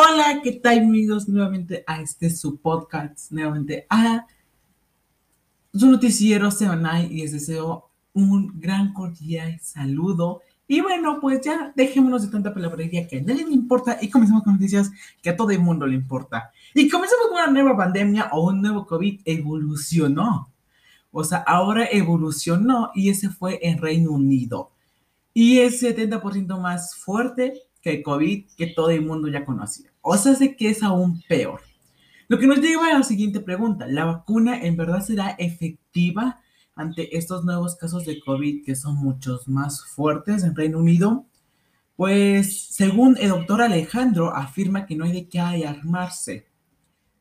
Hola, ¿qué tal amigos? Nuevamente a este su podcast, nuevamente a su noticiero semanal y les deseo un gran cordial saludo. Y bueno, pues ya dejémonos de tanta palabrería que a nadie le importa y comencemos con noticias que a todo el mundo le importa. Y comenzamos con una nueva pandemia o un nuevo COVID evolucionó. O sea, ahora evolucionó y ese fue en Reino Unido. Y es 70% más fuerte que COVID que todo el mundo ya conocía. O sea, sé que es aún peor. Lo que nos lleva a la siguiente pregunta. ¿La vacuna en verdad será efectiva ante estos nuevos casos de COVID que son muchos más fuertes en Reino Unido? Pues según el doctor Alejandro afirma que no hay de qué alarmarse,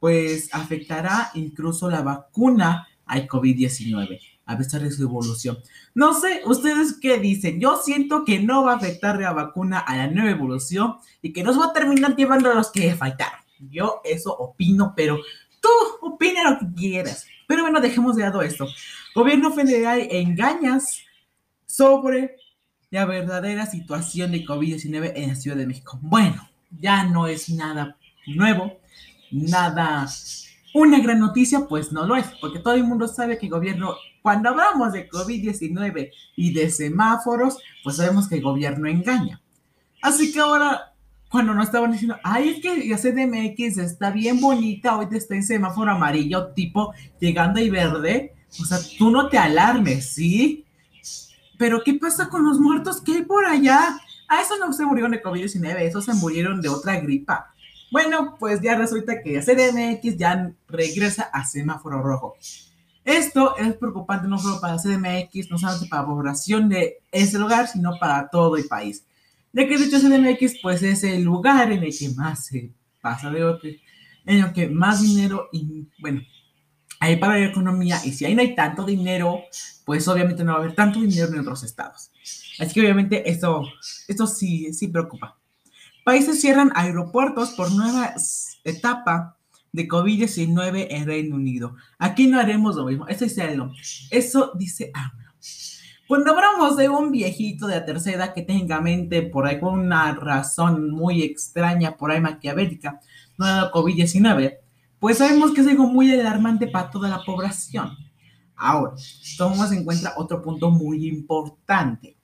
pues afectará incluso la vacuna al COVID-19 a pesar de su evolución. No sé, ¿ustedes qué dicen? Yo siento que no va a afectar la vacuna a la nueva evolución y que nos va a terminar llevando a los que faltaron. Yo eso opino, pero tú opina lo que quieras. Pero bueno, dejemos de lado esto. Gobierno federal engañas sobre la verdadera situación de COVID-19 en la Ciudad de México. Bueno, ya no es nada nuevo, nada una gran noticia, pues no lo es, porque todo el mundo sabe que el gobierno, cuando hablamos de COVID-19 y de semáforos, pues sabemos que el gobierno engaña. Así que ahora, cuando nos estaban diciendo, ay, es que la CDMX está bien bonita, hoy está en semáforo amarillo, tipo llegando y verde, o sea, tú no te alarmes, ¿sí? Pero ¿qué pasa con los muertos que hay por allá? A eso no se murieron de COVID-19, esos se murieron de otra gripa. Bueno, pues ya resulta que CDMX ya regresa a semáforo rojo. Esto es preocupante no solo para CDMX, no solamente para la población de ese lugar, sino para todo el país. Ya que de hecho CDMX pues es el lugar en el que más se pasa de otro, en el que más dinero y bueno, hay para la economía y si ahí no hay tanto dinero, pues obviamente no va a haber tanto dinero en otros estados. Así que obviamente esto, esto sí, sí preocupa. Países cierran aeropuertos por nueva etapa de COVID-19 en Reino Unido. Aquí no haremos lo mismo. Eso dice algo. Eso dice AMLO. Cuando hablamos de un viejito de la tercera que tenga mente por alguna razón muy extraña, por ahí maquiavélica, no ha dado COVID-19, pues sabemos que es algo muy alarmante para toda la población. Ahora, tomamos en cuenta otro punto muy importante.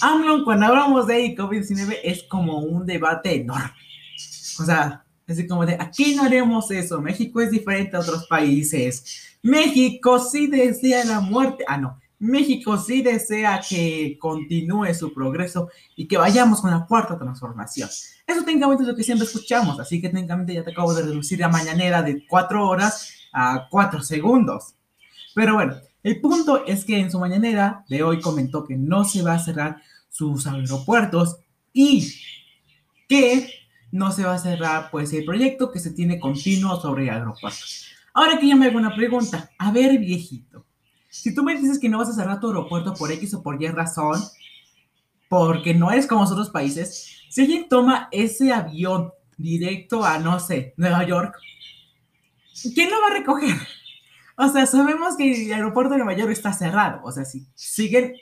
AMLO, cuando hablamos de COVID-19, es como un debate enorme. O sea, es como de, aquí no haremos eso, México es diferente a otros países. México sí desea la muerte. Ah, no. México sí desea que continúe su progreso y que vayamos con la cuarta transformación. Eso técnicamente es lo que siempre escuchamos, así que técnicamente ya te acabo de reducir la mañanera de cuatro horas a cuatro segundos. Pero bueno, el punto es que en su mañanera de hoy comentó que no se va a cerrar sus aeropuertos y que no se va a cerrar pues el proyecto que se tiene continuo sobre aeropuertos. Ahora que yo me hago una pregunta, a ver viejito, si tú me dices que no vas a cerrar tu aeropuerto por X o por Y razón, porque no eres como otros países, si alguien toma ese avión directo a, no sé, Nueva York, ¿quién lo va a recoger? O sea, sabemos que el aeropuerto de Nueva York está cerrado. O sea, si siguen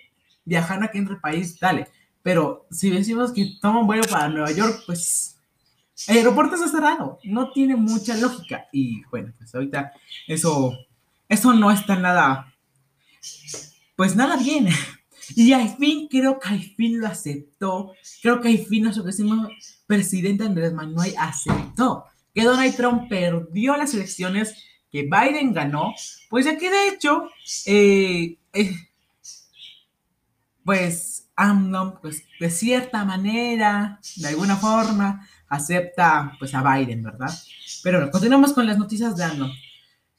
viajando aquí entre el país, dale. Pero si decimos que toman vuelo para Nueva York, pues el aeropuerto está cerrado. No tiene mucha lógica. Y bueno, pues ahorita eso, eso no está nada, pues nada bien. Y al fin, creo que al fin lo aceptó. Creo que al fin nuestro presidente Andrés Manuel aceptó que Donald Trump perdió las elecciones que Biden ganó, pues ya que de hecho, eh, eh, pues AMLO, pues de cierta manera, de alguna forma, acepta pues a Biden, ¿verdad? Pero bueno, continuamos con las noticias de AMLO.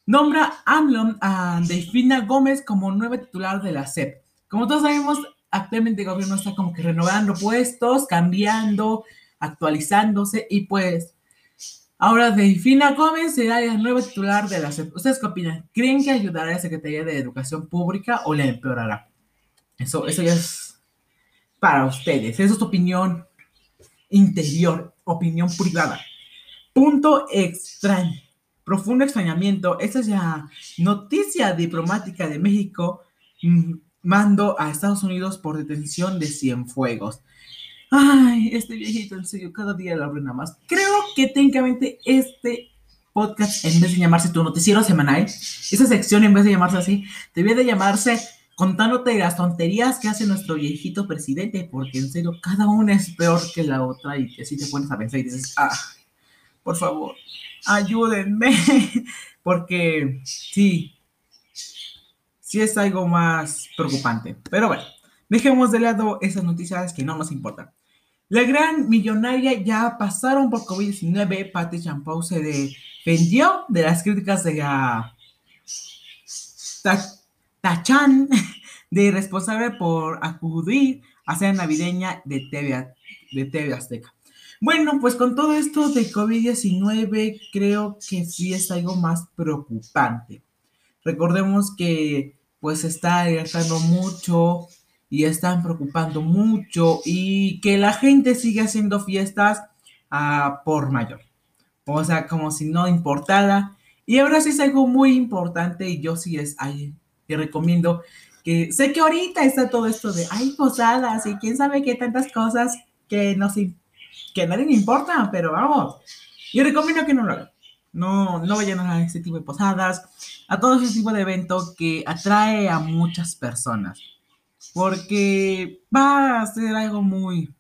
Nombra AMLO a Delfina Gómez como nueva titular de la SEP. Como todos sabemos, actualmente el gobierno está como que renovando puestos, cambiando, actualizándose y pues Ahora, Delfina Gómez será la nueva titular de la SEP. ¿Ustedes qué opinan? ¿Creen que ayudará a la Secretaría de Educación Pública o la empeorará? Eso, eso ya es para ustedes. Esa es tu opinión interior, opinión privada. Punto extraño. Profundo extrañamiento. Esta es la noticia diplomática de México. Mm, mando a Estados Unidos por detención de Cienfuegos. Ay, este viejito, en serio, cada día lo arruina más. Creo que técnicamente este podcast, en vez de llamarse tu noticiero semanal, esa sección, en vez de llamarse así, debía de llamarse contándote las tonterías que hace nuestro viejito presidente, porque en serio, cada una es peor que la otra y que te pones a pensar y dices, ah, por favor, ayúdenme, porque sí, sí es algo más preocupante. Pero bueno, dejemos de lado esas noticias que no nos importan. La gran millonaria ya pasaron por COVID-19. Patti Champau se defendió de las críticas de la Tachan de responsable por acudir a ser navideña de TV, de TV Azteca. Bueno, pues con todo esto de COVID-19 creo que sí es algo más preocupante. Recordemos que pues está alertando mucho y están preocupando mucho y que la gente sigue haciendo fiestas uh, por mayor. O sea, como si no importara. Y ahora sí es algo muy importante y yo sí es, ay, te recomiendo que sé que ahorita está todo esto de, hay posadas y quién sabe qué tantas cosas que no sé, que nadie le importa, pero vamos, yo recomiendo que no lo hagan. No, no vayan a ese tipo de posadas, a todo ese tipo de evento que atrae a muchas personas porque va a ser algo muy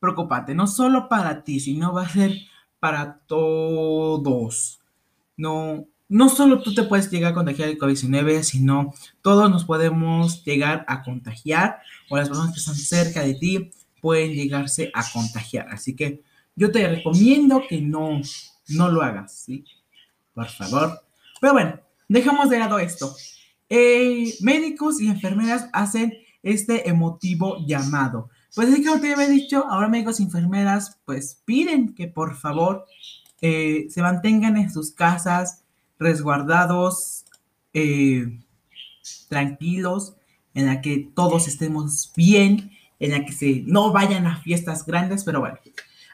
preocupante, no solo para ti, sino va a ser para todos. No, no solo tú te puedes llegar a contagiar el COVID-19, sino todos nos podemos llegar a contagiar o las personas que están cerca de ti pueden llegarse a contagiar. Así que yo te recomiendo que no, no lo hagas, ¿sí? Por favor. Pero bueno, dejamos de lado esto. Eh, médicos y enfermeras hacen este emotivo llamado. Pues es que como te había dicho, ahora médicos y enfermeras pues piden que por favor eh, se mantengan en sus casas resguardados, eh, tranquilos, en la que todos estemos bien, en la que se, no vayan a fiestas grandes, pero bueno.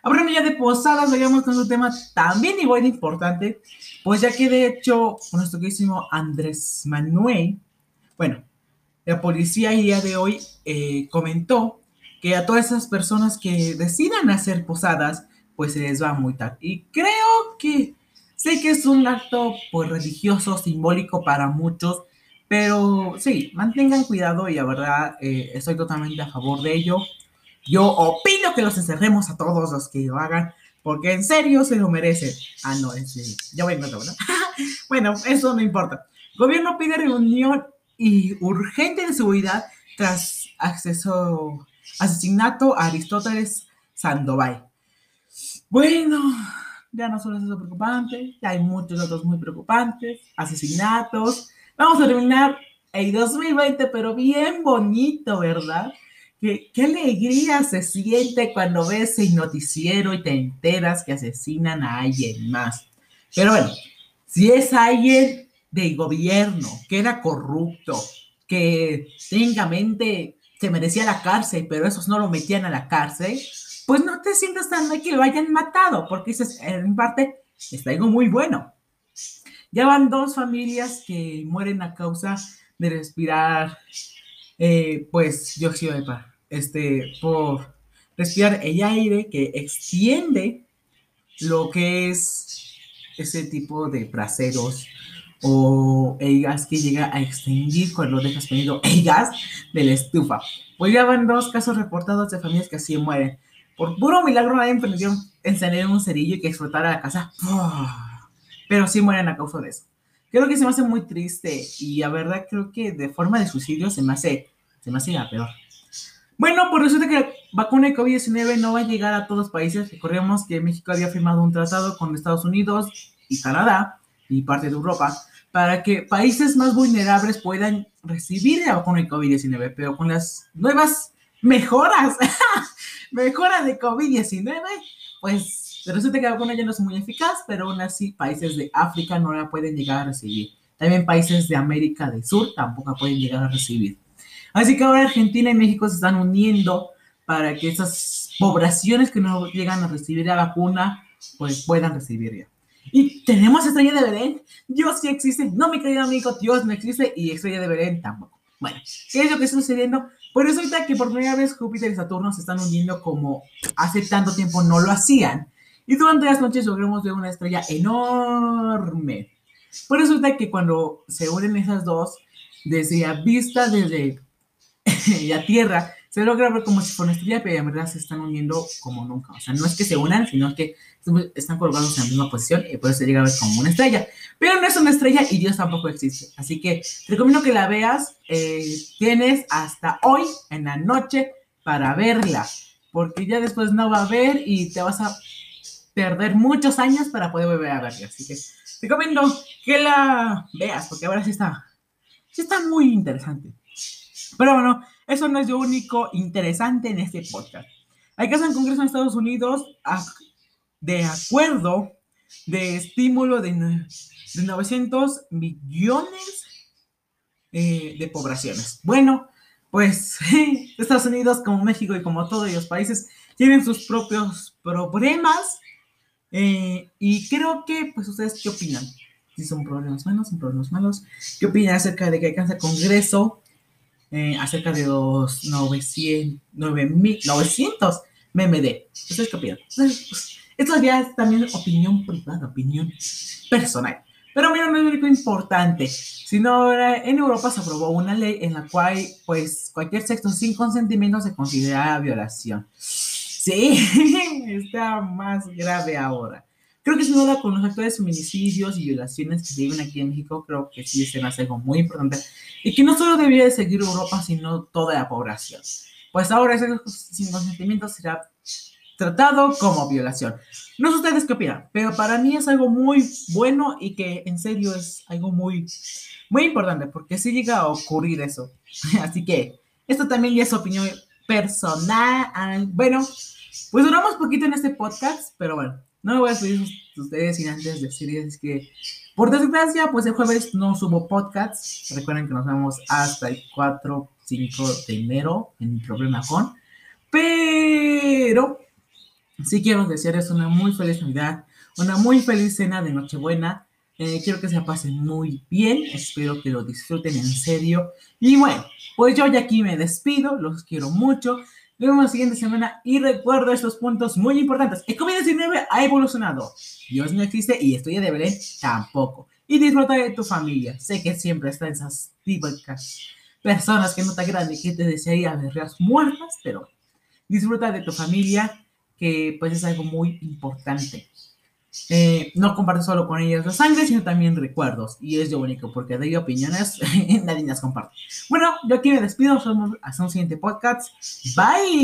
Hablando ya de posadas, vayamos con un tema también igual importante, pues ya que de hecho nuestro queridísimo Andrés Manuel, bueno, la policía el día de hoy eh, comentó que a todas esas personas que decidan hacer posadas, pues se les va a multar. Y creo que sé que es un acto pues religioso, simbólico para muchos, pero sí, mantengan cuidado y la verdad eh, estoy totalmente a favor de ello. Yo opino que los encerremos a todos los que lo hagan, porque en serio se lo merecen. Ah, no, serio. Ya voy a ¿no? bueno, eso no importa. Gobierno pide reunión y urgente de seguridad tras acceso, asesinato a Aristóteles Sandoval. Bueno, ya no solo es eso preocupante, ya hay muchos otros muy preocupantes, asesinatos. Vamos a terminar el 2020, pero bien bonito, ¿verdad? ¿Qué, alegría se siente cuando ves el noticiero y te enteras que asesinan a alguien más. Pero bueno, si es alguien del gobierno que era corrupto, que técnicamente se merecía la cárcel, pero esos no lo metían a la cárcel, pues no te sientas tan mal que lo hayan matado, porque eso en parte es algo muy bueno. Ya van dos familias que mueren a causa de respirar, eh, pues, dióxido de par este, por respirar el aire que extiende lo que es ese tipo de braseros o el gas que llega a extinguir cuando dejas prendido el gas de la estufa. Pues ya van dos casos reportados de familias que así mueren. Por puro milagro nadie emprendió encender un cerillo y que explotara la casa. Pero sí mueren a causa de eso. Creo que se me hace muy triste y la verdad creo que de forma de suicidio se me hace, se me hace la peor. Bueno, pues resulta que la vacuna de COVID-19 no va a llegar a todos los países. Recordemos que México había firmado un tratado con Estados Unidos y Canadá y parte de Europa para que países más vulnerables puedan recibir la vacuna de COVID-19, pero con las nuevas mejoras, mejoras de COVID-19, pues resulta que la vacuna ya no es muy eficaz, pero aún así países de África no la pueden llegar a recibir. También países de América del Sur tampoco la pueden llegar a recibir. Así que ahora Argentina y México se están uniendo para que esas poblaciones que no llegan a recibir la vacuna, pues puedan recibirla. Y tenemos Estrella de Belén. Dios sí existe. No, mi querido amigo, Dios no existe y Estrella de Belén tampoco. Bueno, ¿qué es lo que está sucediendo? Pues resulta que por primera vez Júpiter y Saturno se están uniendo como hace tanto tiempo no lo hacían. Y durante las noches logramos ver una estrella enorme. Pues resulta que cuando se unen esas dos, desde la vista desde la Tierra, se logra ver como si fuera una estrella, pero en verdad se están uniendo como nunca. O sea, no es que se unan, sino que están colocados en la misma posición y por eso se llega a ver como una estrella. Pero no es una estrella y Dios tampoco existe. Así que te recomiendo que la veas. Eh, tienes hasta hoy en la noche para verla, porque ya después no va a ver y te vas a perder muchos años para poder volver a verla. Así que te recomiendo que la veas, porque ahora sí está, sí está muy interesante. Pero bueno, eso no es lo único interesante en este podcast. Hay casos en Congreso en Estados Unidos de acuerdo de estímulo de, de 900 millones eh, de poblaciones. Bueno, pues Estados Unidos, como México y como todos los países, tienen sus propios problemas. Eh, y creo que, pues, ¿ustedes qué opinan? Si son problemas buenos, son problemas malos. ¿Qué opinan acerca de que alcanza Congreso? Eh, acerca de los 900, 900 MMD. ¿Ustedes qué opinan? Pues, esto ya es también opinión privada, opinión personal. Pero mira, no es único importante, sino en Europa se aprobó una ley en la cual, pues, cualquier sexo sin consentimiento se considera violación. Sí, está más grave ahora. Creo que sin duda con los actuales feminicidios y violaciones que se viven aquí en México, creo que sí se hace algo muy importante y que no solo debía de seguir Europa, sino toda la población. Pues ahora ese sin consentimiento será tratado como violación. No sé ustedes qué opinan, pero para mí es algo muy bueno y que en serio es algo muy, muy importante, porque si llega a ocurrir eso. Así que esto también ya es opinión personal. Bueno, pues duramos poquito en este podcast, pero bueno, no voy a de ustedes sin antes decirles que, por desgracia, pues el jueves no subo podcast. Recuerden que nos vemos hasta el 4, 5 de enero en mi problema con. Pero Sí quiero desearles una muy feliz Navidad, una muy feliz cena de Nochebuena. Eh, quiero que se pasen muy bien, espero que lo disfruten en serio. Y bueno, pues yo ya aquí me despido, los quiero mucho. Nos vemos la siguiente semana y recuerdo estos puntos muy importantes. El COVID-19 ha evolucionado. Dios no existe y estoy de Belén tampoco. Y disfruta de tu familia. Sé que siempre están esas típicas personas que no te agradan y que te desearía verlas muertas, pero disfruta de tu familia que pues es algo muy importante. Eh, no comparto solo con ellas la sangre, sino también recuerdos. Y es lo único, porque de opiniones, nadie las comparte. Bueno, yo aquí me despido. Hasta un siguiente podcast. Bye.